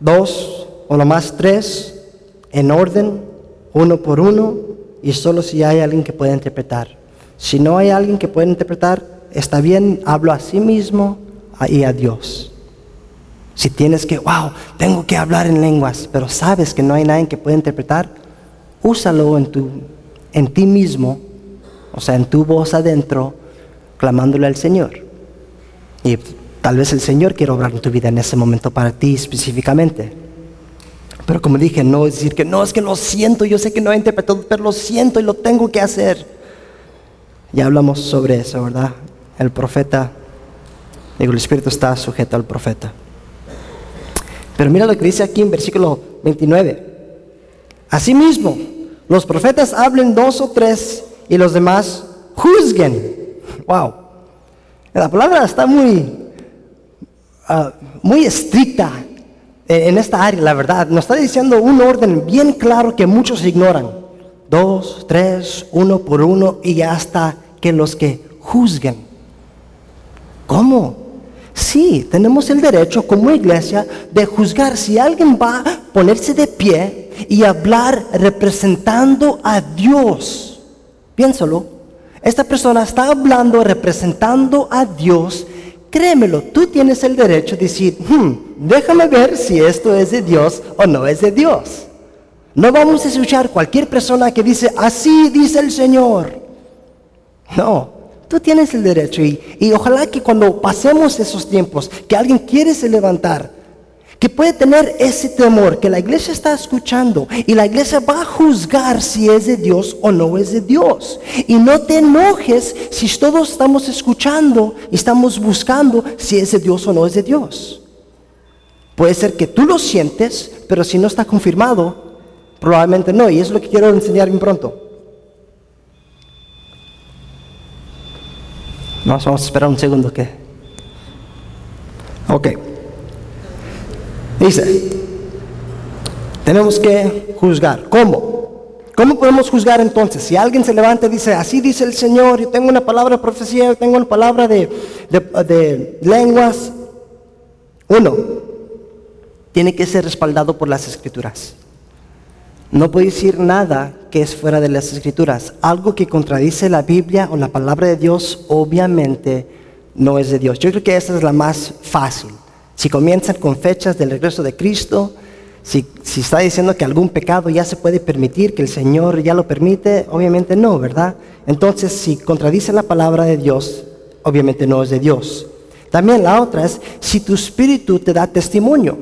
[SPEAKER 2] dos, o lo más tres, en orden, uno por uno, y solo si hay alguien que pueda interpretar. Si no hay alguien que pueda interpretar, está bien, hablo a sí mismo y a Dios. Si tienes que, wow, tengo que hablar en lenguas, pero sabes que no hay nadie que pueda interpretar, úsalo en, tu, en ti mismo, o sea, en tu voz adentro, clamándole al Señor. Y tal vez el Señor quiere obrar en tu vida en ese momento para ti específicamente. Pero como dije, no decir que no, es que lo siento, yo sé que no he interpretado, pero lo siento y lo tengo que hacer. Ya hablamos sobre eso, ¿verdad? El profeta, digo, el Espíritu está sujeto al profeta. Pero mira lo que dice aquí en versículo 29. Asimismo, los profetas hablen dos o tres y los demás juzguen. Wow. La palabra está muy, ah, muy estricta en esta área, la verdad, nos está diciendo un orden bien claro que muchos ignoran. Dos, tres, uno por uno y hasta que los que juzguen. ¿Cómo? Sí, tenemos el derecho como iglesia de juzgar si alguien va a ponerse de pie y hablar representando a Dios. Piénsalo. Esta persona está hablando representando a Dios Créemelo, tú tienes el derecho de decir, hmm, déjame ver si esto es de Dios o no es de Dios. No vamos a escuchar cualquier persona que dice, así dice el Señor. No, tú tienes el derecho y, y ojalá que cuando pasemos esos tiempos, que alguien quiere se levantar, que puede tener ese temor, que la iglesia está escuchando y la iglesia va a juzgar si es de Dios o no es de Dios. Y no te enojes si todos estamos escuchando y estamos buscando si es de Dios o no es de Dios. Puede ser que tú lo sientes, pero si no está confirmado, probablemente no. Y es lo que quiero enseñar bien pronto. Vamos, vamos a esperar un segundo que. Ok. Dice, tenemos que juzgar. ¿Cómo? ¿Cómo podemos juzgar entonces? Si alguien se levanta y dice, así dice el Señor, yo tengo una palabra de profecía, yo tengo una palabra de, de lenguas. Uno, tiene que ser respaldado por las escrituras. No puede decir nada que es fuera de las escrituras. Algo que contradice la Biblia o la palabra de Dios, obviamente no es de Dios. Yo creo que esa es la más fácil. Si comienzan con fechas del regreso de Cristo, si, está diciendo que algún pecado ya se puede permitir, que el Señor ya lo permite, obviamente no, ¿verdad? Entonces, si contradice la palabra de Dios, obviamente no es de Dios. También la otra es, si tu espíritu te da testimonio.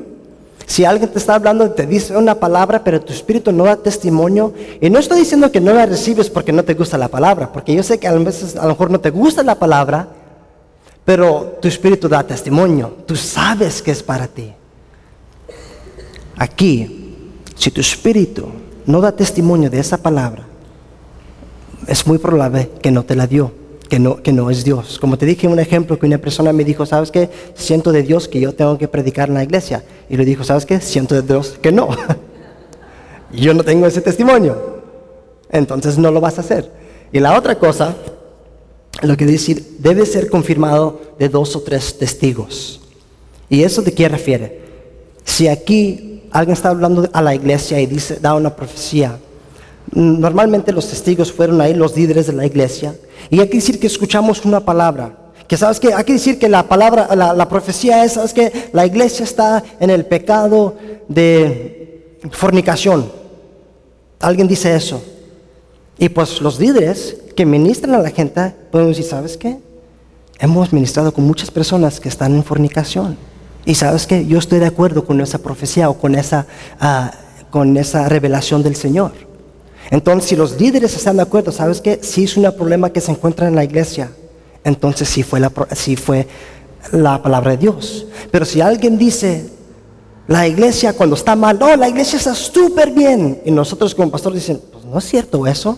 [SPEAKER 2] Si alguien te está hablando, te dice una palabra, pero tu espíritu no da testimonio, y no estoy diciendo que no la recibes porque no te gusta la palabra, porque yo sé que a lo mejor no te gusta la palabra, pero tu espíritu da testimonio. Tú sabes que es para ti. Aquí, si tu espíritu no da testimonio de esa palabra, es muy probable que no te la dio, que no, que no es Dios. Como te dije un ejemplo que una persona me dijo, ¿sabes qué? Siento de Dios que yo tengo que predicar en la iglesia. Y le dijo, ¿sabes qué? Siento de Dios que no. yo no tengo ese testimonio. Entonces no lo vas a hacer. Y la otra cosa lo que decir, debe ser confirmado de dos o tres testigos. ¿Y eso de qué refiere? Si aquí alguien está hablando a la iglesia y dice, da una profecía, normalmente los testigos fueron ahí los líderes de la iglesia, y hay que decir que escuchamos una palabra, que sabes que hay que decir que la palabra, la, la profecía es, sabes que la iglesia está en el pecado de fornicación. Alguien dice eso. Y pues los líderes que ministran a la gente pueden decir, ¿sabes qué? Hemos ministrado con muchas personas que están en fornicación. Y sabes qué? Yo estoy de acuerdo con esa profecía o con esa, ah, con esa revelación del Señor. Entonces, si los líderes están de acuerdo, ¿sabes qué? Si es un problema que se encuentra en la iglesia, entonces sí fue la, sí fue la palabra de Dios. Pero si alguien dice, la iglesia cuando está mal, no, la iglesia está súper bien. Y nosotros como pastor dicen, no es cierto eso.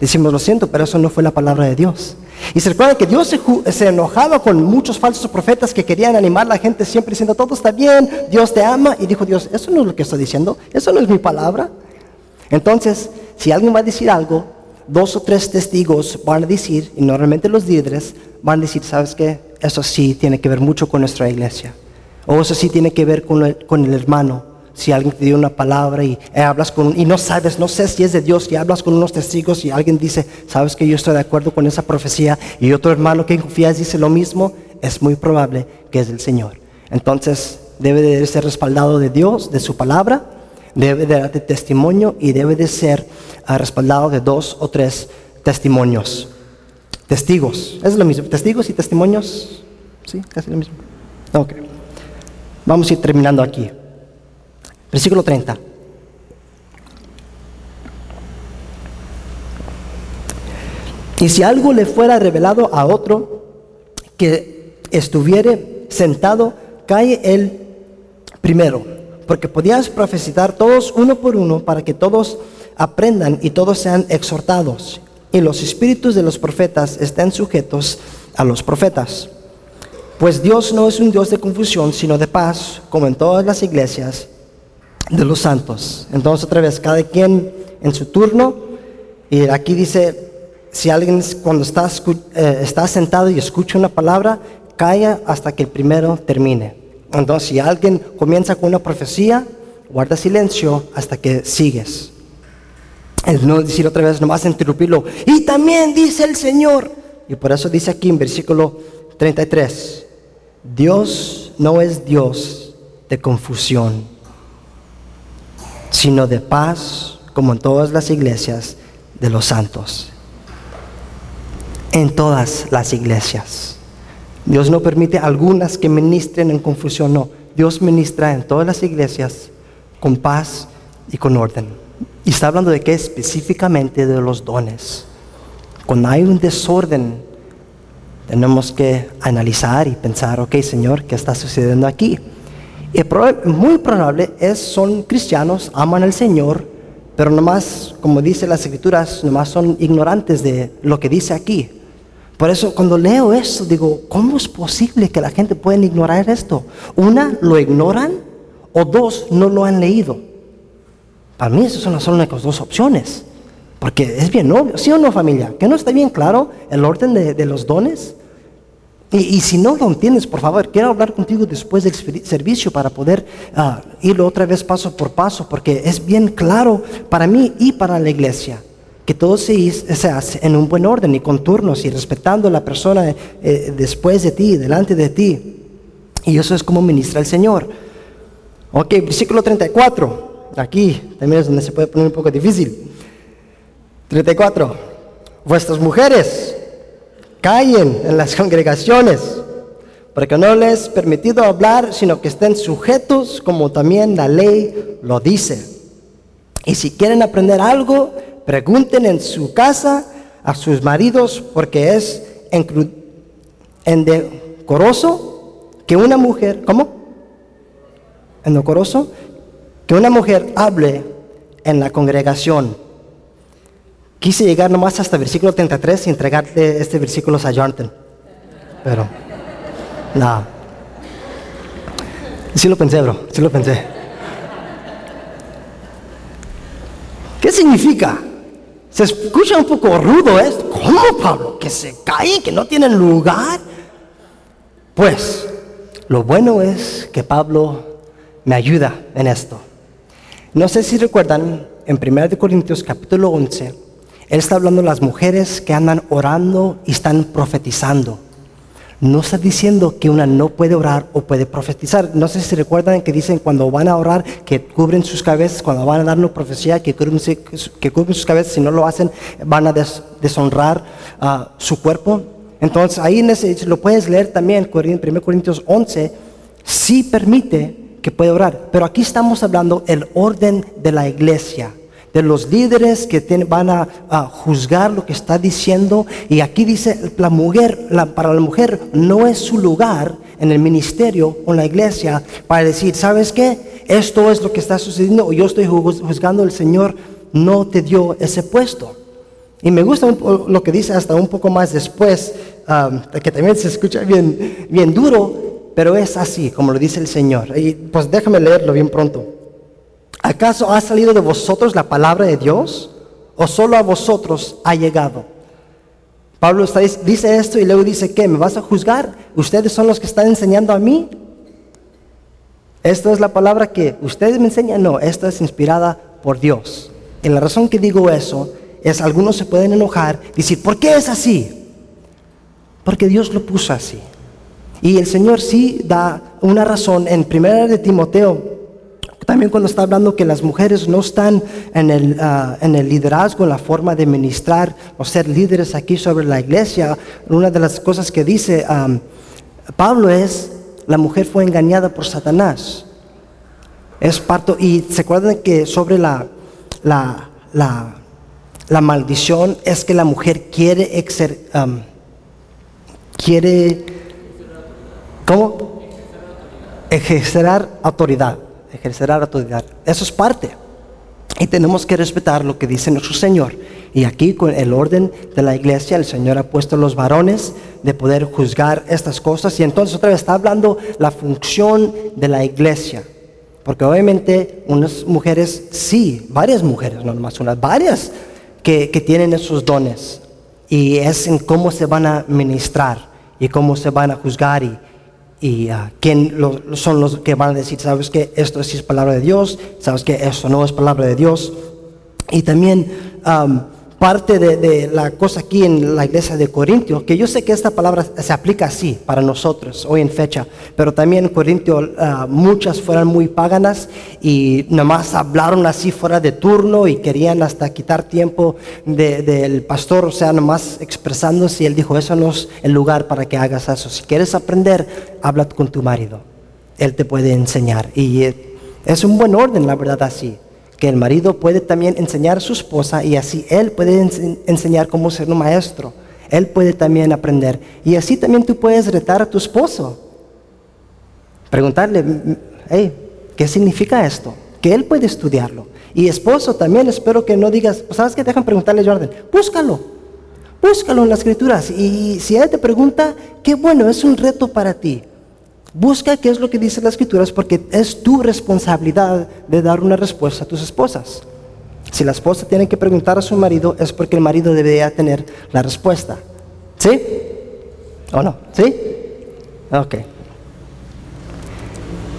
[SPEAKER 2] Decimos, lo siento, pero eso no fue la palabra de Dios. Y se recuerda que Dios se, enojaba con muchos falsos profetas que querían animar a la gente siempre diciendo, todo está bien, Dios te ama. Y dijo Dios, eso no es lo que estoy diciendo, eso no es mi palabra. Entonces, si alguien va a decir algo, dos o tres testigos van a decir, y normalmente los líderes van a decir, ¿sabes qué? Eso sí tiene que ver mucho con nuestra iglesia. O eso sí tiene que ver con con el hermano si alguien te dio una palabra y eh, hablas con y no sabes, no sé si es de Dios, y hablas con unos testigos y alguien dice, sabes que yo estoy de acuerdo con esa profecía y otro hermano que confías dice lo mismo, es muy probable que es del Señor. Entonces debe de ser respaldado de Dios, de su palabra, debe de darte testimonio y debe de ser ah, respaldado de dos o tres testimonios. Testigos, es lo mismo, testigos y testimonios, sí, casi lo mismo. Ok, vamos a ir terminando aquí. Versículo 30. Y si algo le fuera revelado a otro que estuviere sentado, cae él primero, porque podías profetizar todos uno por uno para que todos aprendan y todos sean exhortados. Y los espíritus de los profetas estén sujetos a los profetas. Pues Dios no es un Dios de confusión, sino de paz, como en todas las iglesias de los santos. Entonces otra vez, cada quien en su turno. Y aquí dice, si alguien cuando está, eh, está sentado y escucha una palabra, calla hasta que el primero termine. Entonces si alguien comienza con una profecía, guarda silencio hasta que sigues. El no decir otra vez, nomás interrumpirlo. Y también dice el Señor. Y por eso dice aquí en versículo 33, Dios no es Dios de confusión sino de paz, como en todas las iglesias de los santos. En todas las iglesias. Dios no permite algunas que ministren en confusión, no. Dios ministra en todas las iglesias con paz y con orden. Y está hablando de qué específicamente de los dones. Cuando hay un desorden, tenemos que analizar y pensar, ok Señor, ¿qué está sucediendo aquí? Y muy probable es, son cristianos, aman al Señor, pero nomás, como dice las escrituras, nomás son ignorantes de lo que dice aquí. Por eso cuando leo esto digo, ¿cómo es posible que la gente pueda ignorar esto? Una, lo ignoran o dos, no lo han leído. Para mí esas son las únicas dos opciones. Porque es bien obvio, ¿sí o no familia? ¿Que no está bien claro el orden de, los dones? Y, si no lo entiendes, por favor, quiero hablar contigo después del servicio para poder uh, ir otra vez paso por paso, porque es bien claro para mí y para la iglesia que todo se, se, hace en un buen orden y con turnos y respetando a la persona eh, después de ti, delante de ti. Y eso es como ministra el Señor. Ok, versículo 34. Aquí también es donde se puede poner un poco difícil. 34. Vuestras mujeres callen en las congregaciones, porque no les es permitido hablar, sino que estén sujetos como también la ley lo dice. Y si quieren aprender algo, Pregunten en su casa a sus maridos porque es endecoroso que una mujer, ¿cómo? Endecoroso que una mujer hable en la congregación. Quise llegar nomás hasta versículo 33 y entregarte este versículo a Jonathan. Pero, no. Sí lo pensé, bro, sí lo pensé. ¿Qué significa? Se escucha un poco rudo esto. ¿Cómo, Pablo? ¿Que se caen? ¿Que no tienen lugar? Pues, lo bueno es que Pablo me ayuda en esto. No sé si recuerdan, en 1 Corintios capítulo 11, él está hablando de las mujeres que andan orando y están profetizando. No está diciendo que una no puede orar o puede profetizar. No sé si recuerdan que dicen cuando van a orar que cubren sus cabezas, cuando van a dar una profecía que cubren, sus cabezas, si no lo hacen van a deshonrar uh, su cuerpo. Entonces ahí en lo puedes leer también, 1 Corintios 11, sí permite que puede orar. Pero aquí estamos hablando el orden de la iglesia de los líderes que van a, juzgar lo que está diciendo. Y aquí dice, la mujer, para la mujer no es su lugar en el ministerio o en la iglesia para decir, ¿sabes qué? Esto es lo que está sucediendo o yo estoy juzgando, el Señor no te dio ese puesto. Y me gusta lo que dice hasta un poco más después, que también se escucha bien, bien duro, pero es así, como lo dice el Señor. Y pues déjame leerlo bien pronto. ¿Acaso ha salido de vosotros la palabra de Dios o solo a vosotros ha llegado? Pablo dice esto y luego dice, ¿qué? ¿Me vas a juzgar? ¿Ustedes son los que están enseñando a mí? ¿Esta es la palabra que ustedes me enseñan? No, esta es inspirada por Dios. Y la razón que digo eso es, algunos se pueden enojar, y decir, ¿por qué es así? Porque Dios lo puso así. Y el Señor sí da una razón en 1 de Timoteo también cuando está hablando que las mujeres no están en el, ah, en el liderazgo, en la forma de ministrar o ser líderes aquí sobre la iglesia, una de las cosas que dice Pablo es, la mujer fue engañada por Satanás. Es parto, y se acuerdan que sobre la, la, la, maldición es que la mujer quiere exer, quiere, ¿cómo? Ejercer autoridad ejercerá la autoridad. Eso es parte. Y tenemos que respetar lo que dice nuestro Señor. Y aquí con el orden de la iglesia, el Señor ha puesto los varones de poder juzgar estas cosas. Y entonces otra vez está hablando la función de la iglesia. Porque obviamente unas mujeres, sí, varias mujeres, no nomás unas, varias que, que tienen esos dones. Y es en cómo se van a ministrar y cómo se van a juzgar y, y uh, quién son los que van a decir, sabes que esto sí es palabra de Dios, sabes que esto no es palabra de Dios. Y también parte de, la cosa aquí en la iglesia de Corintio, que yo sé que esta palabra se aplica así para nosotros hoy en fecha, pero también en Corintio ah, muchas fueron muy paganas y nomás hablaron así fuera de turno y querían hasta quitar tiempo del pastor, o sea, nomás expresándose y él dijo, eso no es el lugar para que hagas eso. Si quieres aprender, habla con tu marido. Él te puede enseñar. Y eh, es un buen orden, la verdad, así. El marido puede también enseñar a su esposa y así él puede ense- enseñar cómo ser un maestro. Él puede también aprender. Y así también tú puedes retar a tu esposo. Preguntarle, "M- hey, ¿qué significa esto? Que él puede estudiarlo. Y esposo también, espero que no digas, "Pues, ¿sabes qué? Dejan preguntarle Jordan, búscalo. Búscalo en las escrituras. Y si él te pregunta, qué bueno, es un reto para ti. Busca qué es lo que dice las escrituras porque es tu responsabilidad de dar una respuesta a tus esposas. Si la esposa tiene que preguntar a su marido es porque el marido debería tener la respuesta. ¿Sí? ¿O no? ¿Sí? Ok.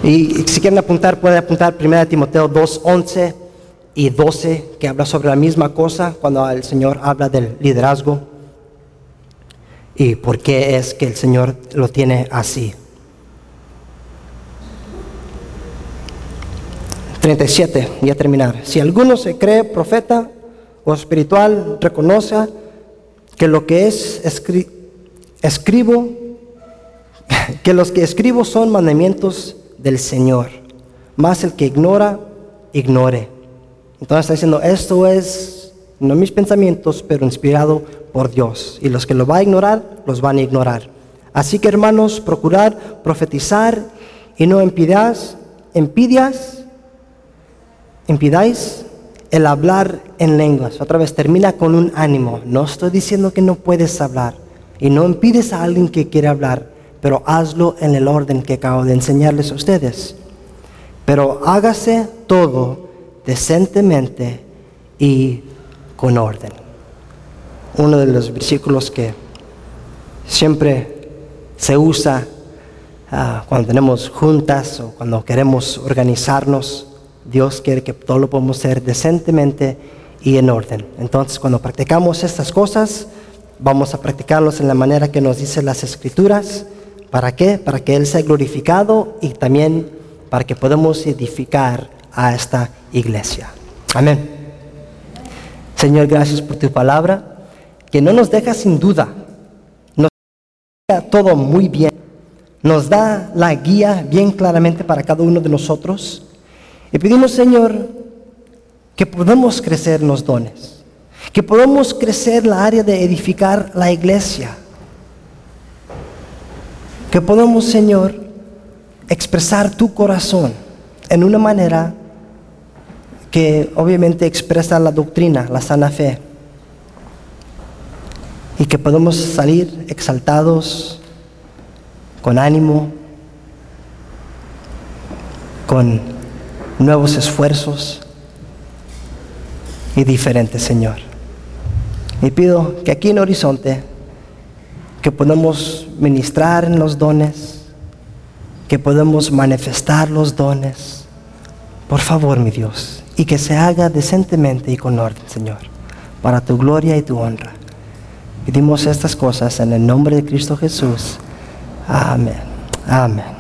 [SPEAKER 2] Y si quieren apuntar, pueden apuntar 1 Timoteo 2, 11 y 12, que habla sobre la misma cosa cuando el Señor habla del liderazgo y por qué es que el Señor lo tiene así. 37, y a terminar. Si alguno se cree profeta o espiritual, reconoce que lo que es escri- escribo, que los que escribo son mandamientos del Señor, más el que ignora, ignore. Entonces está diciendo, esto es no mis pensamientos, pero inspirado por Dios. Y los que lo van a ignorar, los van a ignorar. Así que hermanos, procurar profetizar y no impidas, impidas, impidáis el hablar en lenguas. Otra vez termina con un ánimo. No estoy diciendo que no puedes hablar y no impides a alguien que quiere hablar, pero hazlo en el orden que acabo de enseñarles a ustedes. Pero hágase todo decentemente y con orden. Uno de los versículos que siempre se usa ah, cuando tenemos juntas o cuando queremos organizarnos. Dios quiere que todo lo podamos hacer decentemente y en orden. Entonces, cuando practicamos estas cosas, vamos a practicarlos en la manera que nos dicen las escrituras. ¿Para qué? Para que Él sea glorificado y también para que podamos edificar a esta iglesia. Amén. Señor, gracias por tu palabra, que no nos deja sin duda, nos deja todo muy bien, nos da la guía bien claramente para cada uno de nosotros. Y pedimos, Señor, que podamos crecer los dones, que podamos crecer la área de edificar la iglesia, que podamos, Señor, expresar tu corazón en una manera que obviamente expresa la doctrina, la sana fe, y que podamos salir exaltados, con ánimo, con nuevos esfuerzos y diferentes, Señor. Y pido que aquí en Horizonte, que podamos ministrar en los dones, que podamos manifestar los dones, por favor, mi Dios, y que se haga decentemente y con orden, Señor, para tu gloria y tu honra. Pedimos estas cosas en el nombre de Cristo Jesús. Amén. Amén.